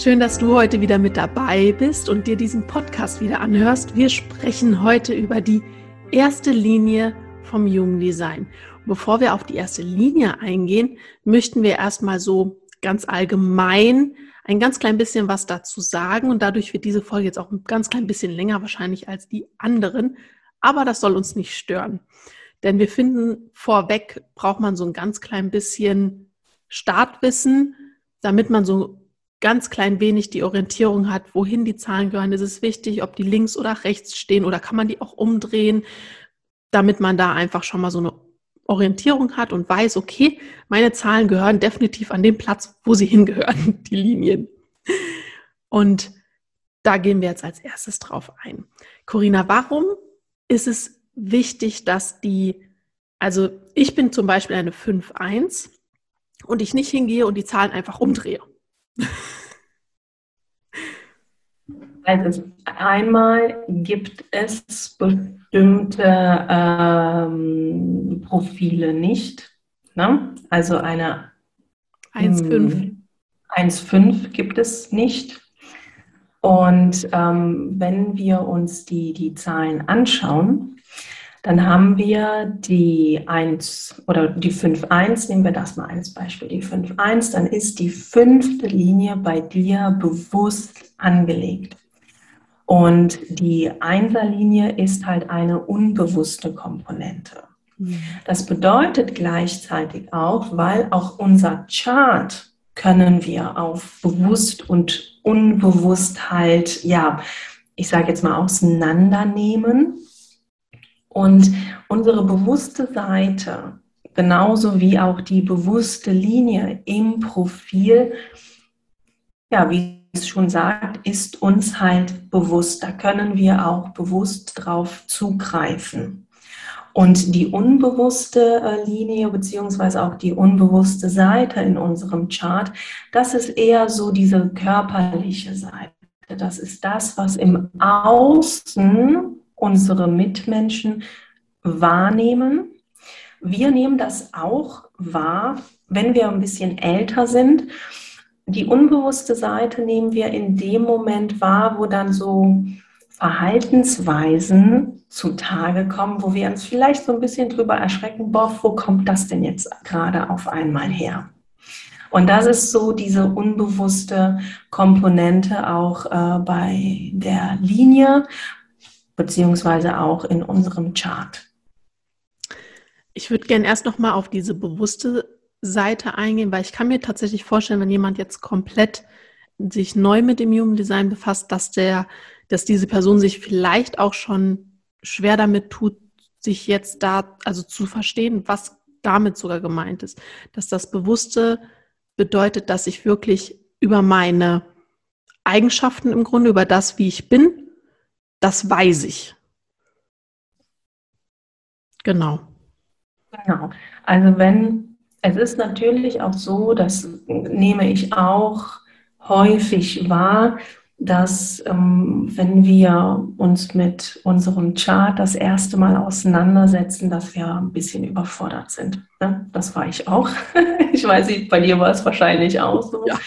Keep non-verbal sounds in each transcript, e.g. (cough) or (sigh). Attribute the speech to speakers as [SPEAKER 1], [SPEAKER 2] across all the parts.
[SPEAKER 1] Schön, dass du heute wieder mit dabei bist und dir diesen Podcast wieder anhörst. Wir sprechen heute über die erste Linie vom Jugenddesign. bevor wir auf die erste Linie eingehen, möchten wir erstmal so ganz allgemein ein ganz klein bisschen was dazu sagen und dadurch wird diese Folge jetzt auch ein ganz klein bisschen länger wahrscheinlich als die anderen, aber das soll uns nicht stören. Denn wir finden, vorweg braucht man so ein ganz klein bisschen Startwissen, damit man so ganz klein wenig die Orientierung hat, wohin die Zahlen gehören. Ist es wichtig, ob die links oder rechts stehen oder kann man die auch umdrehen, damit man da einfach schon mal so eine Orientierung hat und weiß, okay, meine Zahlen gehören definitiv an den Platz, wo sie (laughs) hingehören, die Linien. Und da gehen wir jetzt als erstes drauf ein. Corinna, warum ist es wichtig, dass die, also ich bin zum Beispiel eine 5-1 und ich nicht hingehe und die Zahlen einfach umdrehe. (laughs)
[SPEAKER 2] Also einmal gibt es bestimmte ähm, Profile nicht. Ne? Also eine 1,5. 1,5 gibt es nicht. Und ähm, wenn wir uns die, die Zahlen anschauen, dann haben wir die 1 oder die 5.1, nehmen wir das mal als Beispiel, die 5.1, dann ist die fünfte Linie bei dir bewusst angelegt. Und die Einserlinie ist halt eine unbewusste Komponente. Mhm. Das bedeutet gleichzeitig auch, weil auch unser Chart können wir auf bewusst und unbewusst halt, ja, ich sage jetzt mal auseinandernehmen und unsere bewusste Seite, genauso wie auch die bewusste Linie im Profil, ja, wie es schon sagt, ist uns halt bewusst. Da können wir auch bewusst drauf zugreifen. Und die unbewusste äh, Linie beziehungsweise auch die unbewusste Seite in unserem Chart, das ist eher so diese körperliche Seite. Das ist das, was im Außen unsere Mitmenschen wahrnehmen. Wir nehmen das auch wahr, wenn wir ein bisschen älter sind. Die unbewusste Seite nehmen wir in dem Moment wahr, wo dann so Verhaltensweisen zutage kommen, wo wir uns vielleicht so ein bisschen drüber erschrecken, boah, wo kommt das denn jetzt gerade auf einmal her? Und das ist so diese unbewusste Komponente auch äh, bei der Linie, beziehungsweise auch in unserem Chart.
[SPEAKER 1] Ich würde gerne erst noch mal auf diese bewusste Seite eingehen, weil ich kann mir tatsächlich vorstellen, wenn jemand jetzt komplett sich neu mit dem Human Design befasst, dass der dass diese Person sich vielleicht auch schon schwer damit tut, sich jetzt da, also zu verstehen, was damit sogar gemeint ist. Dass das Bewusste bedeutet, dass ich wirklich über meine Eigenschaften im Grunde, über das, wie ich bin, das weiß ich. Genau.
[SPEAKER 2] Genau. Also wenn, es ist natürlich auch so, das nehme ich auch häufig wahr, dass ähm, wenn wir uns mit unserem Chart das erste Mal auseinandersetzen, dass wir ein bisschen überfordert sind. Ne? Das war ich auch. (laughs) ich weiß nicht, bei dir war es wahrscheinlich auch so. Ja.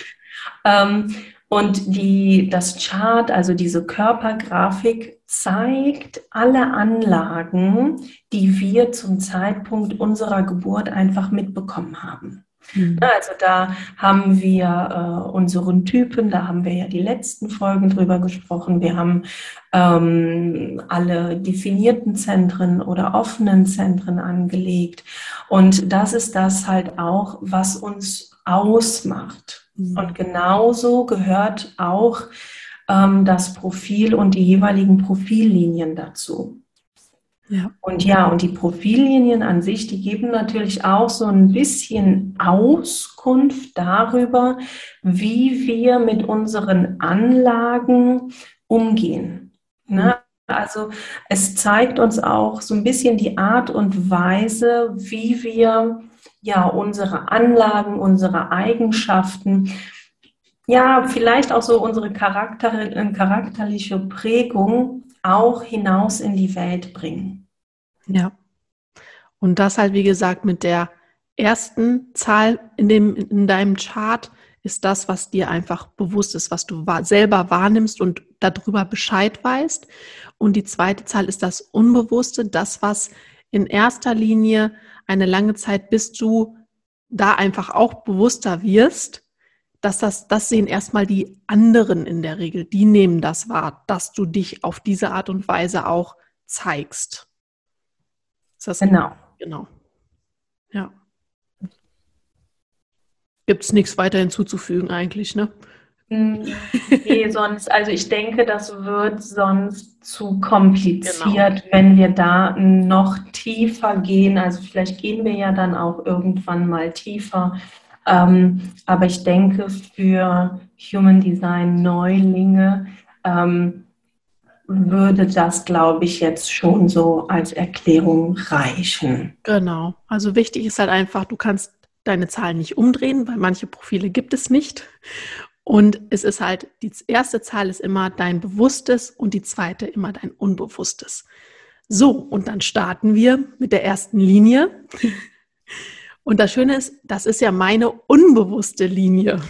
[SPEAKER 2] Ähm, und die, das Chart, also diese Körpergrafik, zeigt alle Anlagen, die wir zum Zeitpunkt unserer Geburt einfach mitbekommen haben. Mhm. Also da haben wir äh, unseren Typen, da haben wir ja die letzten Folgen drüber gesprochen. Wir haben ähm, alle definierten Zentren oder offenen Zentren angelegt. Und das ist das halt auch, was uns ausmacht. Mhm. Und genauso gehört auch ähm, das Profil und die jeweiligen Profillinien dazu. Ja. Und ja, und die Profillinien an sich, die geben natürlich auch so ein bisschen Auskunft darüber, wie wir mit unseren Anlagen umgehen. Ne? Also es zeigt uns auch so ein bisschen die Art und Weise, wie wir ja unsere Anlagen, unsere Eigenschaften, ja vielleicht auch so unsere Charakter, äh, charakterliche Prägung auch hinaus in die Welt bringen.
[SPEAKER 1] Ja. Und das halt, wie gesagt, mit der ersten Zahl in, dem, in deinem Chart ist das, was dir einfach bewusst ist, was du selber wahrnimmst und darüber Bescheid weißt. Und die zweite Zahl ist das Unbewusste, das, was in erster Linie eine lange Zeit, bis du da einfach auch bewusster wirst, dass das, das sehen erstmal die anderen in der Regel, die nehmen das wahr, dass du dich auf diese Art und Weise auch zeigst.
[SPEAKER 2] genau.
[SPEAKER 1] Genau. Ja. Gibt es nichts weiter hinzuzufügen eigentlich, ne?
[SPEAKER 2] Nee, (laughs) sonst, also ich denke, das wird sonst zu kompliziert, genau. wenn wir da noch tiefer gehen. Also vielleicht gehen wir ja dann auch irgendwann mal tiefer. Ähm, aber ich denke, für Human Design Neulinge ähm, würde das, glaube ich, jetzt schon so als Erklärung reichen.
[SPEAKER 1] Genau. Also wichtig ist halt einfach, du kannst deine Zahlen nicht umdrehen, weil manche Profile gibt es nicht. Und es ist halt, die erste Zahl ist immer dein Bewusstes und die zweite immer dein Unbewusstes. So, und dann starten wir mit der ersten Linie. Und das Schöne ist, das ist ja meine unbewusste Linie.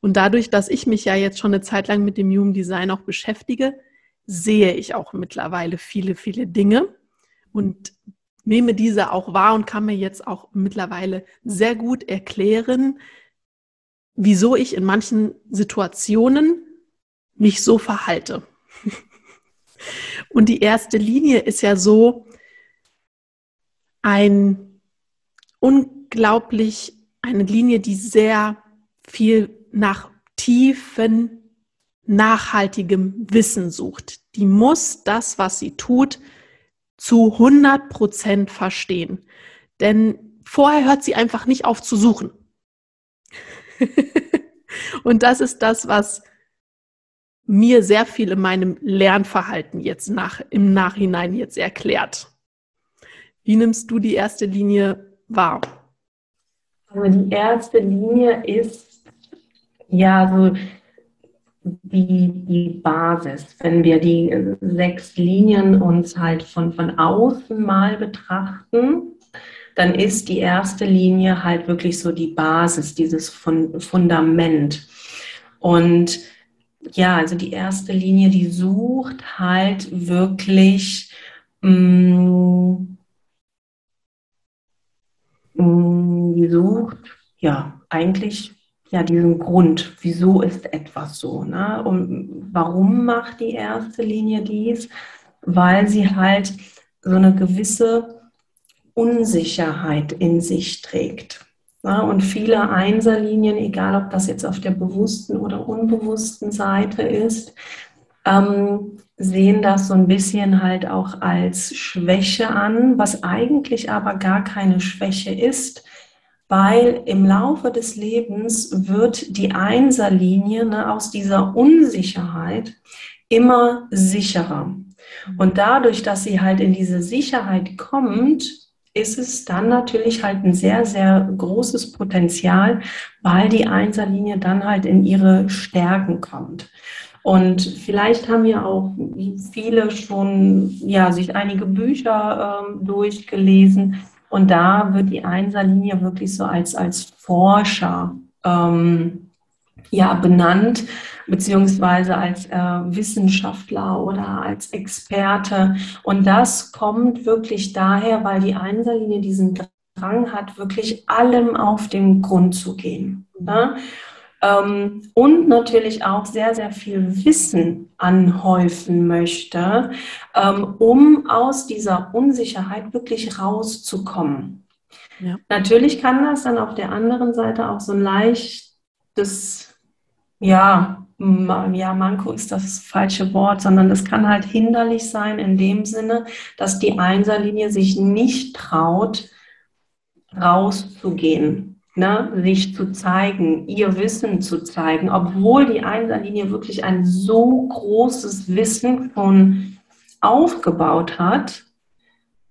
[SPEAKER 1] Und dadurch, dass ich mich ja jetzt schon eine Zeit lang mit dem Human Design auch beschäftige, sehe ich auch mittlerweile viele, viele Dinge und nehme diese auch wahr und kann mir jetzt auch mittlerweile sehr gut erklären, wieso ich in manchen Situationen mich so verhalte. Und die erste Linie ist ja so ein unglaublich, eine Linie, die sehr viel nach tiefen, nachhaltigem Wissen sucht. Die muss das, was sie tut, zu 100 Prozent verstehen. Denn vorher hört sie einfach nicht auf zu suchen. (laughs) und das ist das, was mir sehr viel in meinem Lernverhalten jetzt nach, im Nachhinein jetzt erklärt. Wie nimmst du die erste Linie wahr?
[SPEAKER 2] Also die erste Linie ist ja so die, die Basis. Wenn wir die sechs Linien uns halt von, von außen mal betrachten, dann ist die erste Linie halt wirklich so die Basis, dieses Fundament. Und ja, also die erste Linie, die sucht halt wirklich mm, mm, die sucht ja eigentlich ja diesen Grund, wieso ist etwas so, ne? Und warum macht die erste Linie dies? Weil sie halt so eine gewisse Unsicherheit in sich trägt. Und viele Einserlinien, egal ob das jetzt auf der bewussten oder unbewussten Seite ist, ähm, sehen das so ein bisschen halt auch als Schwäche an, was eigentlich aber gar keine Schwäche ist, weil im Laufe des Lebens wird die Einserlinie ne, aus dieser Unsicherheit immer sicherer. Und dadurch, dass sie halt in diese Sicherheit kommt, ist es dann natürlich halt ein sehr, sehr großes Potenzial, weil die Einserlinie dann halt in ihre Stärken kommt. Und vielleicht haben ja auch viele schon ja, sich einige Bücher ähm, durchgelesen. Und da wird die Einserlinie wirklich so als, als Forscher ähm, ja, benannt, beziehungsweise als äh, Wissenschaftler oder als Experte. Und das kommt wirklich daher, weil die Einserlinie diesen Drang hat, wirklich allem auf den Grund zu gehen. Ne? ähm, und natürlich auch sehr, sehr viel Wissen anhäufen möchte, ähm, um aus dieser Unsicherheit wirklich rauszukommen. Ja. Natürlich kann das dann auf der anderen Seite auch so ein leichtes, ja, ja, Manko ist das falsche Wort, sondern das kann halt hinderlich sein in dem Sinne, dass die Einserlinie sich nicht traut, rauszugehen ne, sich zu zeigen, ihr Wissen zu zeigen, obwohl die Einserlinie wirklich ein so großes Wissen schon aufgebaut hat.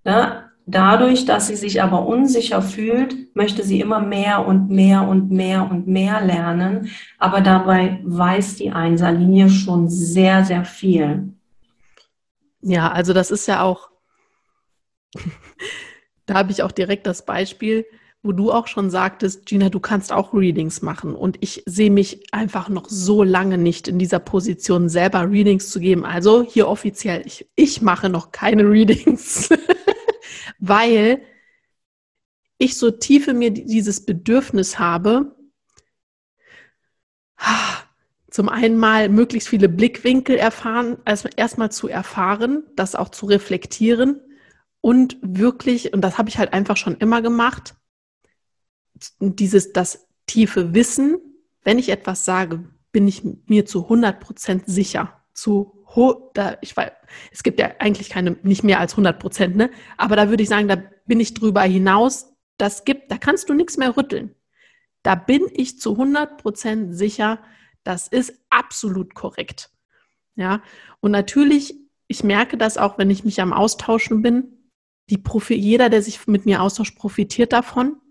[SPEAKER 2] Ne, dadurch, dass sie sich aber unsicher fühlt, möchte sie immer mehr und mehr und mehr und mehr lernen. Aber dabei weiß die Einserlinie schon sehr, sehr viel.
[SPEAKER 1] Ja, also das ist ja auch, (laughs) da habe ich auch direkt das Beispiel, wo du auch schon sagtest, Gina, du kannst auch Readings machen. Und ich sehe mich einfach noch so lange nicht in dieser Position, selber Readings zu geben. Also hier offiziell, ich, ich mache noch keine Readings, (laughs) weil ich so tief in mir dieses Bedürfnis habe, zum einen mal möglichst viele Blickwinkel erfahren, also erstmal zu erfahren, das auch zu reflektieren und wirklich, und das habe ich halt einfach schon immer gemacht, dieses, das tiefe Wissen, wenn ich etwas sage, bin ich mir zu 100 Prozent sicher. Zu da, ich weiß, es gibt ja eigentlich keine, nicht mehr als 100 Prozent, ne? Aber da würde ich sagen, da bin ich drüber hinaus. Das gibt, da kannst du nichts mehr rütteln. Da bin ich zu 100 Prozent sicher, das ist absolut korrekt. Ja, und natürlich, ich merke das auch, wenn ich mich am Austauschen bin. Die Profi jeder, der sich mit mir austauscht, profitiert davon.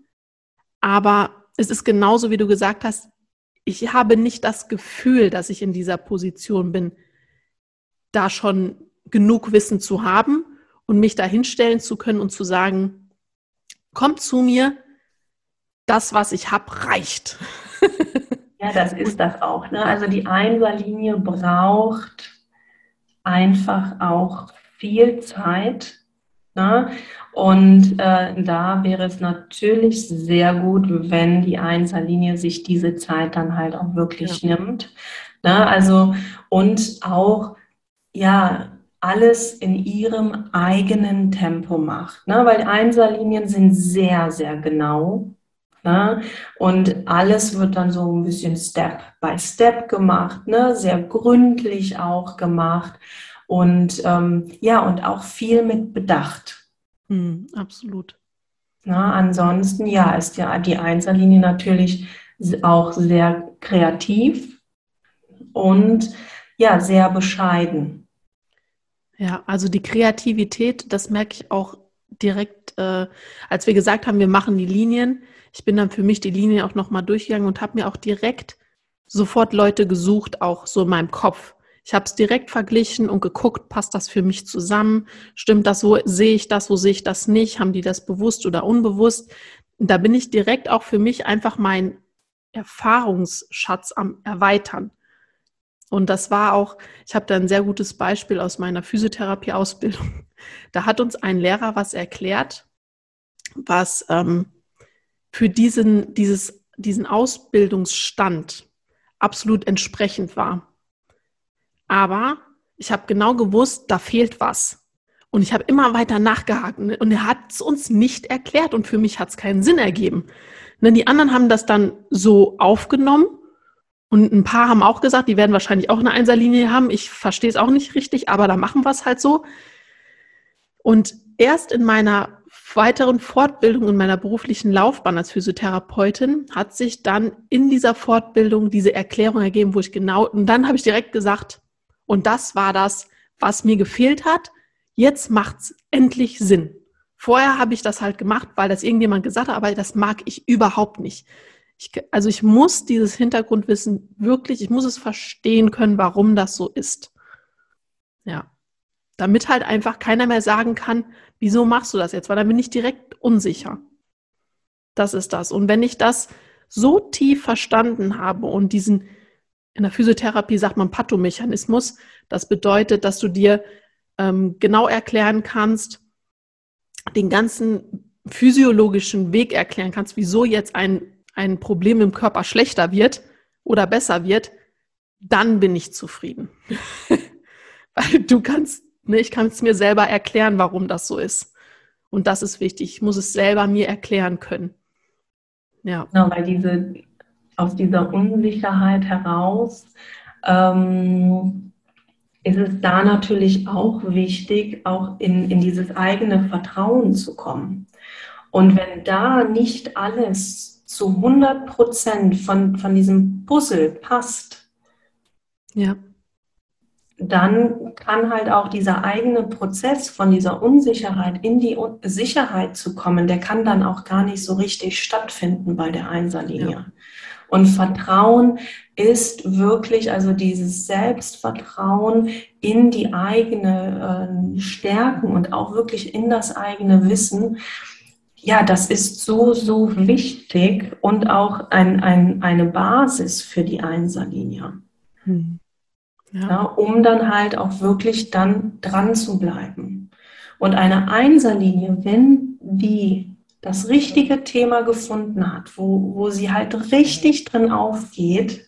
[SPEAKER 1] Aber es ist genauso, wie du gesagt hast, ich habe nicht das Gefühl, dass ich in dieser Position bin, da schon genug Wissen zu haben und mich da hinstellen zu können und zu sagen, kommt zu mir, das, was ich habe, reicht. (laughs)
[SPEAKER 2] Ja, das ist das auch. Ne? Also die Einserlinie braucht einfach auch viel Zeit, Ne? Und äh, da wäre es natürlich sehr gut, wenn die Einzellinie sich diese Zeit dann halt auch wirklich ja. nimmt. Ne? Also und auch ja alles in ihrem eigenen Tempo macht. Ne? Weil Einserlinien sind sehr, sehr genau. Ne? Und alles wird dann so ein bisschen Step by Step gemacht, ne? sehr gründlich auch gemacht und ähm, ja, und auch viel mit Bedacht.
[SPEAKER 1] Mm, absolut.
[SPEAKER 2] Na, ansonsten, ja, ist ja die Einzellinie natürlich auch sehr kreativ und ja, sehr bescheiden.
[SPEAKER 1] Ja, also die Kreativität, das merke ich auch direkt, äh, als wir gesagt haben, wir machen die Linien. Ich bin dann für mich die Linie auch nochmal durchgegangen und habe mir auch direkt sofort Leute gesucht, auch so in meinem Kopf. Ich habe es direkt verglichen und geguckt, passt das für mich zusammen? Stimmt das, wo sehe ich das, wo sehe ich das nicht? Haben die das bewusst oder unbewusst? Da bin ich direkt auch für mich einfach mein Erfahrungsschatz am Erweitern. Und das war auch, ich habe da ein sehr gutes Beispiel aus meiner Physiotherapie-Ausbildung. (laughs) Da hat uns ein Lehrer was erklärt, was ähm, für diesen, dieses, diesen Ausbildungsstand absolut entsprechend war. Aber ich habe genau gewusst, da fehlt was. Und ich habe immer weiter nachgehakt ne? und er hat es uns nicht erklärt und für mich hat es keinen Sinn ergeben. Und ne, die anderen haben das dann so aufgenommen Und ein paar haben auch gesagt, die werden wahrscheinlich auch eine Einserlinie haben. Ich verstehe es auch nicht richtig, aber da machen wir es halt so. Und erst in meiner weiteren Fortbildung in meiner beruflichen Laufbahn als Physiotherapeutin hat sich dann in dieser Fortbildung diese Erklärung ergeben, wo ich genau, und dann habe ich direkt gesagt, und das war das, was mir gefehlt hat. Jetzt macht es endlich Sinn. Vorher habe ich das halt gemacht, weil das irgendjemand gesagt hat, aber das mag ich überhaupt nicht. Ich, also ich muss dieses Hintergrundwissen wirklich, ich muss es verstehen können, warum das so ist. Ja. Damit halt einfach keiner mehr sagen kann, wieso machst du das jetzt? Weil dann bin ich direkt unsicher. Das ist das. Und wenn ich das so tief verstanden habe und diesen, in der Physiotherapie sagt man Pathomechanismus, das bedeutet, dass du dir ähm, genau erklären kannst, den ganzen physiologischen Weg erklären kannst, wieso jetzt ein, ein Problem im Körper schlechter wird oder besser wird, dann bin ich zufrieden. (laughs) Weil du kannst, ne, ich kann es mir selber erklären, warum das so ist. Und das ist wichtig. Ich muss es selber mir erklären können.
[SPEAKER 2] Ja. Genau, weil diese, aus dieser Unsicherheit heraus ähm, ist es da natürlich auch wichtig, auch in, in dieses eigene Vertrauen zu kommen. Und wenn da nicht alles zu 100 Prozent von, von diesem Puzzle passt, ja. dann kann halt auch dieser eigene Prozess von dieser Unsicherheit in die Sicherheit zu kommen, der kann dann auch gar nicht so richtig stattfinden bei der Einserlinie. Ja. Und Vertrauen ist wirklich, also dieses Selbstvertrauen in die eigene äh, Stärken und auch wirklich in das eigene Wissen. Ja, das ist so, so wichtig und auch ein, ein, eine Basis für die Einserlinie. Hm. Ja. Ja, um dann halt auch wirklich dann dran zu bleiben. Und eine Einserlinie, wenn die das richtige Thema gefunden hat, wo, wo sie halt richtig drin aufgeht,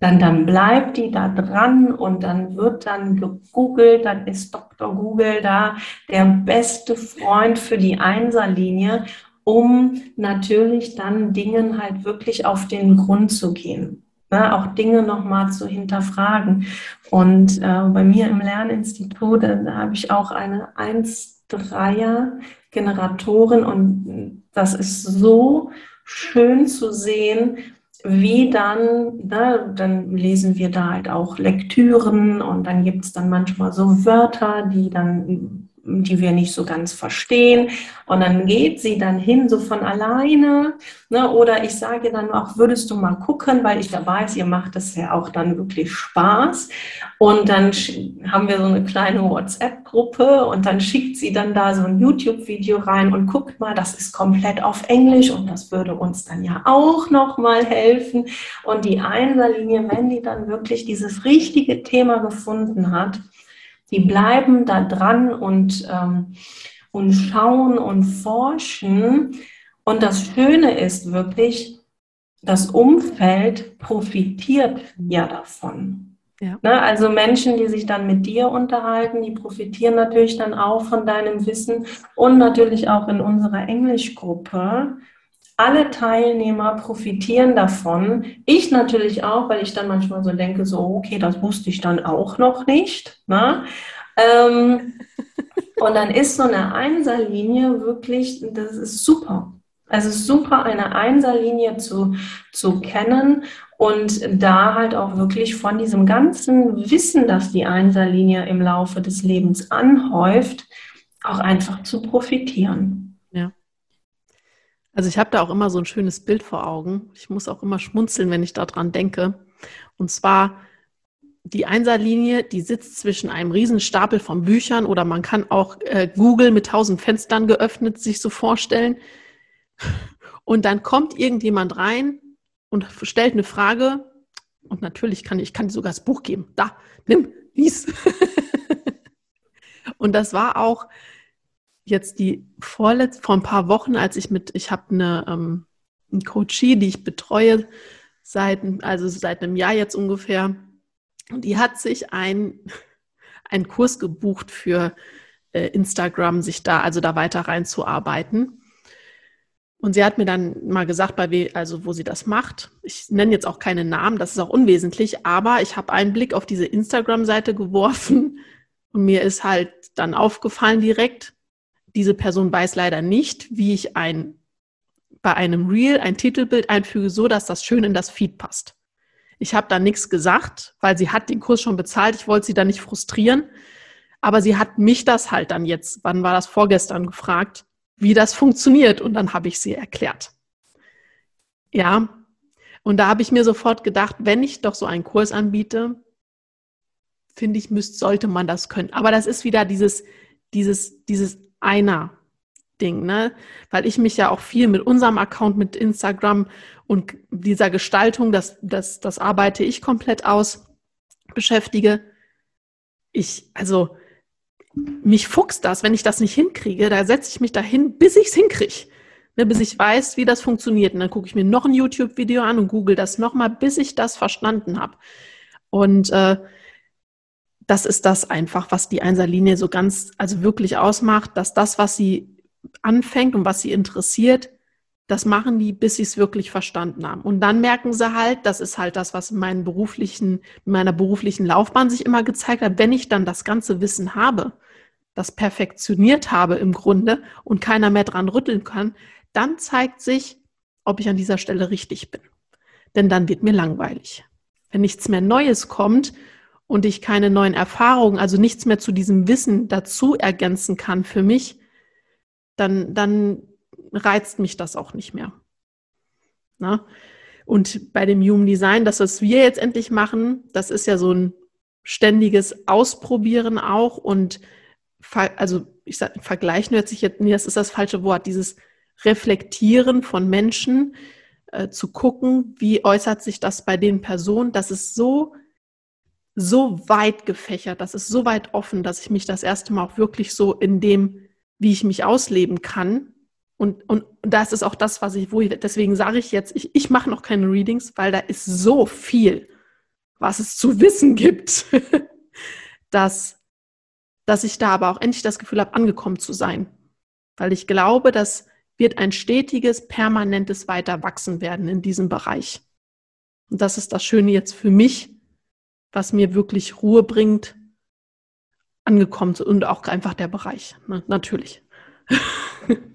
[SPEAKER 2] dann, dann bleibt die da dran und dann wird dann gegoogelt, dann ist Dr. Google da der beste Freund für die Einserlinie, um natürlich dann Dingen halt wirklich auf den Grund zu gehen. Ne, auch Dinge nochmal zu hinterfragen. Und äh, bei mir im Lerninstitut, da habe ich auch eine 1-3er Generatoren und das ist so schön zu sehen, wie dann, ne, dann lesen wir da halt auch Lektüren und dann gibt es dann manchmal so Wörter, die dann die wir nicht so ganz verstehen. Und dann geht sie dann hin, so von alleine. Ne? Oder ich sage dann auch, würdest du mal gucken, weil ich da weiß, ihr macht das ja auch dann wirklich Spaß. Und dann haben wir so eine kleine WhatsApp-Gruppe und dann schickt sie dann da so ein YouTube-Video rein und guckt mal, das ist komplett auf Englisch und das würde uns dann ja auch nochmal helfen. Und die Einserlinie, wenn die dann wirklich dieses richtige Thema gefunden hat, die bleiben da dran und, ähm, und schauen und forschen. Und das Schöne ist wirklich, das Umfeld profitiert ja davon. Ja. Ne, also Menschen, die sich dann mit dir unterhalten, die profitieren natürlich dann auch von deinem Wissen und natürlich auch in unserer Englischgruppe alle Teilnehmer profitieren davon. Ich natürlich auch, weil ich dann manchmal so denke, so, okay, das wusste ich dann auch noch nicht. Ne? Ähm, (laughs) und dann ist so eine Einserlinie wirklich, das ist super. Also super, eine Einserlinie zu, zu kennen und da halt auch wirklich von diesem ganzen Wissen, das die Einserlinie im Laufe des Lebens anhäuft, auch einfach zu profitieren.
[SPEAKER 1] Also ich habe da auch immer so ein schönes Bild vor Augen. Ich muss auch immer schmunzeln, wenn ich daran denke. Und zwar die Einserlinie, die sitzt zwischen einem Riesenstapel von Büchern oder man kann auch äh, Google mit tausend Fenstern geöffnet sich so vorstellen. Und dann kommt irgendjemand rein und stellt eine Frage. Und natürlich kann ich kann sogar das Buch geben. Da, nimm, lies. (laughs) und das war auch jetzt die vorletzt, vor ein paar Wochen, als ich mit, ich habe eine, ähm, eine Coachie, die ich betreue, seit, also seit einem Jahr jetzt ungefähr. Und die hat sich ein, (laughs) einen Kurs gebucht für äh, Instagram, sich da, also da weiter reinzuarbeiten. Und Und sie hat mir dann mal gesagt, bei we also wo sie das macht. Ich nenne jetzt auch keine Namen, das ist auch unwesentlich, aber ich habe einen Blick auf diese Instagram-Seite geworfen (laughs) und mir ist halt dann aufgefallen direkt, diese Person weiß leider nicht, wie ich ein bei einem Reel ein Titelbild einfüge, so dass das schön in das Feed passt. Ich habe da nichts gesagt, weil sie hat den Kurs schon bezahlt. Ich wollte sie da nicht frustrieren. Aber sie hat mich das halt dann jetzt, wann war das vorgestern, gefragt, wie das funktioniert. Und dann habe ich sie erklärt. Ja, und da habe ich mir sofort gedacht, wenn ich doch so einen Kurs anbiete, finde ich, müsste, sollte man das können. Aber das ist wieder dieses, dieses, dieses einer Ding, ne? Weil ich mich ja auch viel mit unserem Account, mit Instagram und dieser Gestaltung, das, das, das arbeite ich komplett aus, beschäftige. Ich, also, mich fuchst das, wenn ich das nicht hinkriege, da setze ich mich dahin, bis ich es hinkriege. Ne, bis ich weiß, wie das funktioniert. Und dann gucke ich mir noch ein YouTube-Video an und google das nochmal, bis ich das verstanden habe. Und äh, das ist das einfach, was die Einserlinie so ganz, also wirklich ausmacht, dass das, was sie anfängt und was sie interessiert, das machen die, bis sie es wirklich verstanden haben. Und dann merken sie halt, das ist halt das, was in, meinen beruflichen, in meiner beruflichen Laufbahn sich immer gezeigt hat, wenn ich dann das ganze Wissen habe, das perfektioniert habe im Grunde und keiner mehr dran rütteln kann, dann zeigt sich, ob ich an dieser Stelle richtig bin. Denn dann wird mir langweilig. Wenn nichts mehr Neues kommt und ich keine neuen Erfahrungen, also nichts mehr zu diesem Wissen dazu ergänzen kann für mich, dann, dann reizt mich das auch nicht mehr. Na? Und bei dem Human Design, das, was wir jetzt endlich machen, das ist ja so ein ständiges Ausprobieren auch und also ich sage, vergleichen hört sich jetzt, nee, das ist das falsche Wort, dieses Reflektieren von Menschen, äh, zu gucken, wie äußert sich das bei den Personen, das ist so, so weit gefächert, das ist so weit offen, dass ich mich das erste Mal auch wirklich so in dem wie ich mich ausleben kann. Und, und, das ist auch das, was ich, wo ich, deswegen sage ich jetzt, ich, ich mache noch keine Readings, weil da ist so viel, was es zu wissen gibt, (laughs) dass, dass ich da aber auch endlich das Gefühl habe, angekommen zu sein. Weil ich glaube, das wird ein stetiges, permanentes Weiterwachsen werden in diesem Bereich. Und das ist das Schöne jetzt für mich, was mir wirklich Ruhe bringt, angekommen und auch einfach der Bereich, ne? natürlich. (laughs)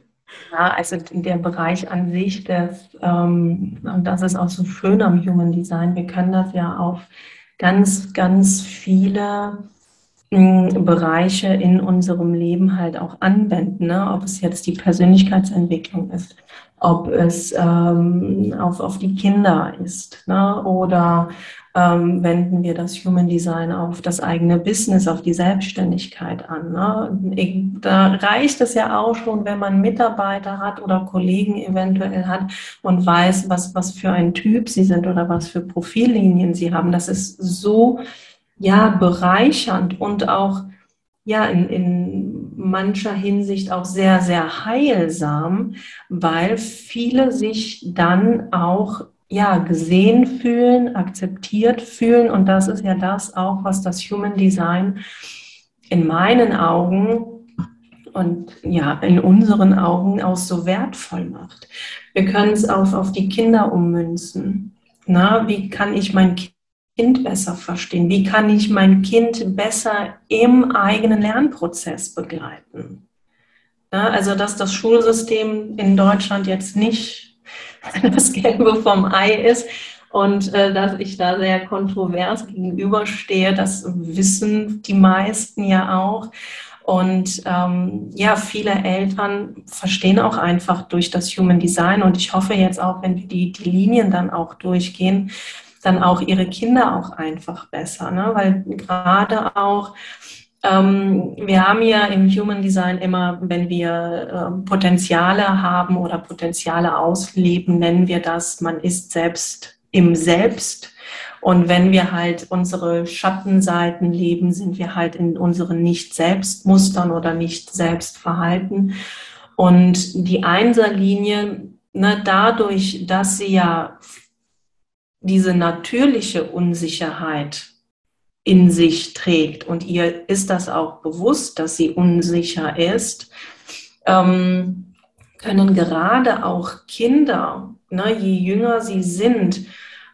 [SPEAKER 2] Ja, also der Bereich an sich, das, ähm, und das ist auch so schön am Human Design, wir können das ja auf ganz, ganz viele hm, Bereiche in unserem Leben halt auch anwenden, ne? ob es jetzt die Persönlichkeitsentwicklung ist, ob es ähm, auf, auf die Kinder ist ne? oder ähm, wenden wir das Human Design auf das eigene Business, auf die Selbstständigkeit an. Ne? Da reicht es ja auch schon, wenn man Mitarbeiter hat oder Kollegen eventuell hat und weiß, was, was für ein Typ sie sind oder was für Profillinien sie haben. Das ist so ja bereichernd und auch ja in, in mancher Hinsicht auch sehr, sehr heilsam, weil viele sich dann auch ja, gesehen fühlen, akzeptiert fühlen. Und das ist ja das auch, was das Human Design in meinen Augen und ja, in unseren Augen auch so wertvoll macht. Wir können es auf, auf die Kinder ummünzen. Na, wie kann ich mein Kind besser verstehen? Wie kann ich mein Kind besser im eigenen Lernprozess begleiten? Na, also, dass das Schulsystem in Deutschland jetzt nicht (laughs) das Gelbe vom Ei ist und äh, dass ich da sehr kontrovers gegenüberstehe. Das wissen die meisten ja auch. Und ähm, ja, viele Eltern verstehen auch einfach durch das Human Design und ich hoffe jetzt auch, wenn wir die, die Linien dann auch durchgehen, dann auch ihre Kinder auch einfach besser. Ne? Weil gerade auch ähm, wir haben ja im Human Design immer, wenn wir äh, Potenziale haben oder Potenziale ausleben, nennen wir das, man ist selbst im Selbst. Und wenn wir halt unsere Schattenseiten leben, sind wir halt in unseren Nicht-Selbst-Mustern oder Nicht-Selbst-Verhalten. Und die Einserlinie, ne, dadurch, dass sie ja diese natürliche Unsicherheit in sich trägt. Und ihr ist das auch bewusst, dass sie unsicher ist, ähm, können gerade auch Kinder, ne, je jünger sie sind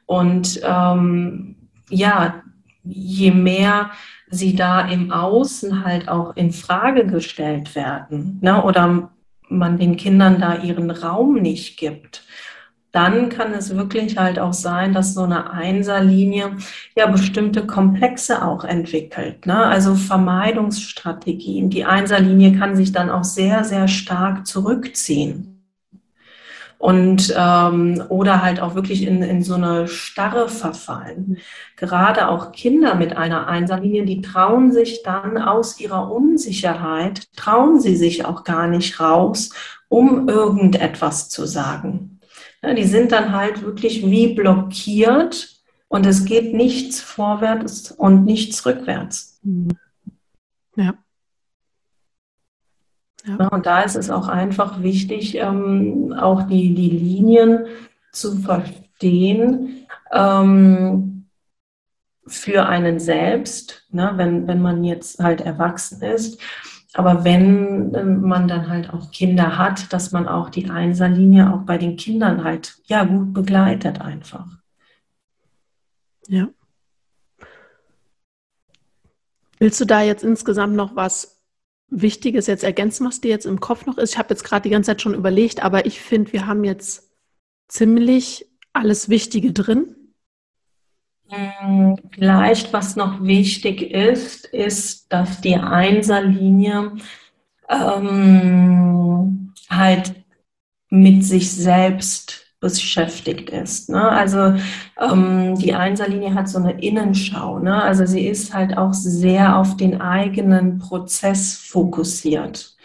[SPEAKER 2] und ähm, ja, je mehr sie da im Außen halt auch in Frage gestellt werden ne, oder man den Kindern da ihren Raum nicht gibt, dann kann es wirklich halt auch sein, dass so eine Einserlinie ja bestimmte Komplexe auch entwickelt. Ne? Also Vermeidungsstrategien. Die Einserlinie kann sich dann auch sehr, sehr stark zurückziehen. Und ähm, oder halt auch wirklich in, in so eine Starre verfallen. Gerade auch Kinder mit einer Einserlinie, die trauen sich dann aus ihrer Unsicherheit, trauen sie sich auch gar nicht raus, um irgendetwas zu sagen. Die sind dann halt wirklich wie blockiert und es geht nichts vorwärts und nichts rückwärts. Mhm. Ja. Ja. und da ist es auch einfach wichtig, ähm, auch die, die Linien zu verstehen ähm, für einen selbst, ne, wenn, wenn man jetzt halt erwachsen ist aber wenn ähm, man dann halt auch Kinder hat, dass man auch die Einserlinie auch bei den Kindern halt ja gut begleitet einfach.
[SPEAKER 1] Ja. Willst du da jetzt insgesamt noch was Wichtiges jetzt ergänzen, was dir jetzt im Kopf noch ist? Ich habe jetzt gerade die ganze Zeit schon überlegt, aber ich finde, wir haben jetzt ziemlich alles Wichtige drin.
[SPEAKER 2] Hm, vielleicht, was noch wichtig ist, ist, dass die Einserlinie ähm, halt mit sich selbst beschäftigt ist. Ne? Also ähm, die Einserlinie hat so eine Innenschau. Ne? Also sie ist halt auch sehr auf den eigenen Prozess fokussiert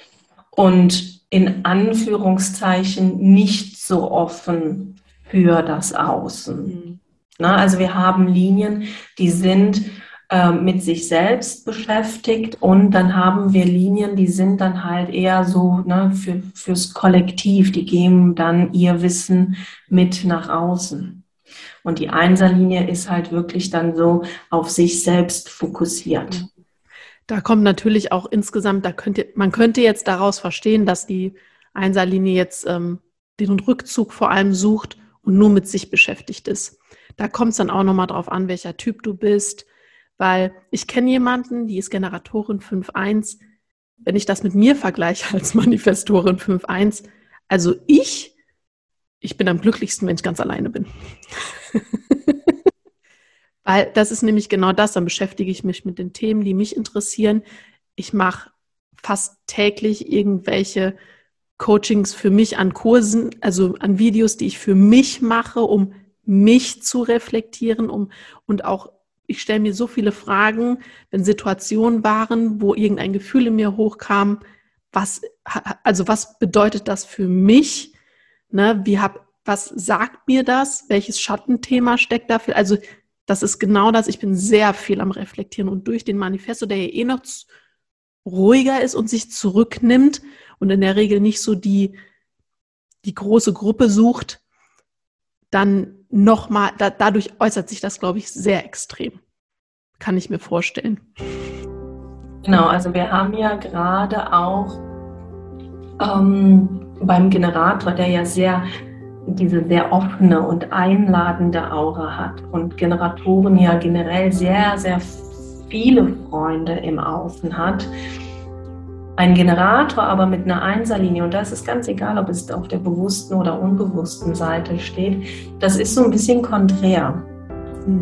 [SPEAKER 2] und in Anführungszeichen nicht so offen für das Außen. Na, also wir haben Linien, die sind äh, mit sich selbst beschäftigt und dann haben wir Linien, die sind dann halt eher so ne, für, fürs Kollektiv, die geben dann ihr Wissen mit nach außen. Und die Einserlinie ist halt wirklich dann so auf sich selbst fokussiert.
[SPEAKER 1] Da kommt natürlich auch insgesamt, da könnte, man könnte jetzt daraus verstehen, dass die Einserlinie jetzt ähm, den Rückzug vor allem sucht und nur mit sich beschäftigt ist. Da kommt es dann auch nochmal drauf an, welcher Typ du bist, weil ich kenne jemanden, die ist Generatorin 5.1. Wenn ich das mit mir vergleiche als Manifestorin 5.1, also ich, ich bin am glücklichsten, wenn ich ganz alleine bin. (laughs) weil das ist nämlich genau das, dann beschäftige ich mich mit den Themen, die mich interessieren. Ich mache fast täglich irgendwelche Coachings für mich an Kursen, also an Videos, die ich für mich mache, um mich zu reflektieren um, und auch, ich stelle mir so viele Fragen, wenn Situationen waren, wo irgendein Gefühl in mir hochkam, was, also was bedeutet das für mich? Ne, wie hab, was sagt mir das? Welches Schattenthema steckt dafür? Also, das ist genau das. Ich bin sehr viel am Reflektieren und durch den Manifesto, der ja eh noch ruhiger ist und sich zurücknimmt und in der Regel nicht so die, die große Gruppe sucht, dann nochmal, da, dadurch äußert sich das, glaube ich, sehr extrem. Kann ich mir vorstellen.
[SPEAKER 2] Genau, also wir haben ja gerade auch ähm, beim Generator, der ja sehr diese sehr offene und einladende Aura hat und Generatoren ja generell sehr, sehr viele Freunde im Außen hat, ein Generator aber mit einer Einserlinie, und das ist ganz egal, ob es auf der bewussten oder unbewussten Seite steht, das ist so ein bisschen konträr.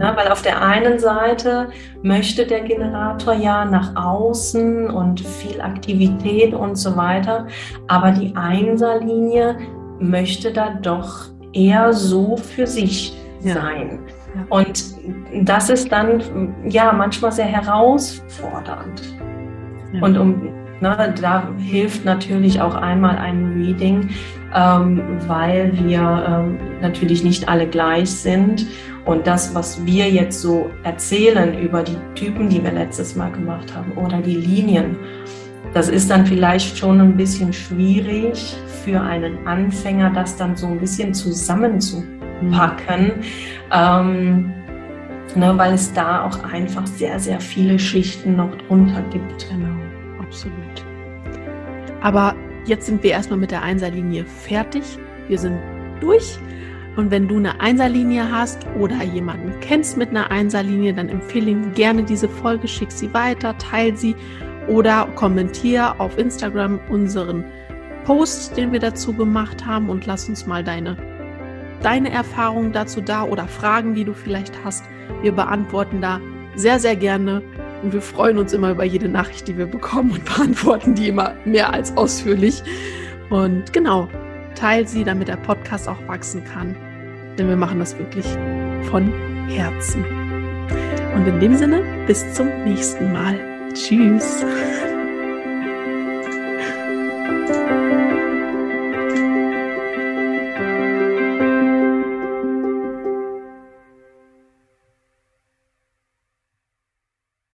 [SPEAKER 2] Ja, weil auf der einen Seite möchte der Generator ja nach außen und viel Aktivität und so weiter, aber die Einserlinie möchte da doch eher so für sich ja. sein. Ja. Und das ist dann ja manchmal sehr herausfordernd. Und um Ne, da hilft natürlich auch einmal ein Reading, ähm, weil wir ähm, natürlich nicht alle gleich sind. Und das, was wir jetzt so erzählen über die Typen, die wir letztes Mal gemacht haben, oder die Linien, das ist dann vielleicht schon ein bisschen schwierig für einen Anfänger, das dann so ein bisschen zusammenzupacken. Mhm. Ähm, ne, weil es da auch einfach sehr, sehr viele Schichten noch drunter gibt.
[SPEAKER 1] Genau absolut. Aber jetzt sind wir erstmal mit der Einserlinie fertig. Wir sind durch. Und wenn du eine Einserlinie hast oder jemanden kennst mit einer Einserlinie, dann empfehle ihm gerne diese Folge, schick sie weiter, teile sie oder kommentiere auf Instagram unseren Post, den wir dazu gemacht haben und lass uns mal deine, deine Erfahrungen dazu da oder Fragen, die du vielleicht hast. Wir beantworten da sehr, sehr gerne und wir freuen uns immer über jede Nachricht, die wir bekommen und (laughs) beantworten die immer mehr als ausführlich. Und genau, teil sie, damit der Podcast auch wachsen kann. Denn wir machen das wirklich von Herzen. Und in dem Sinne, bis zum nächsten Mal. Tschüss.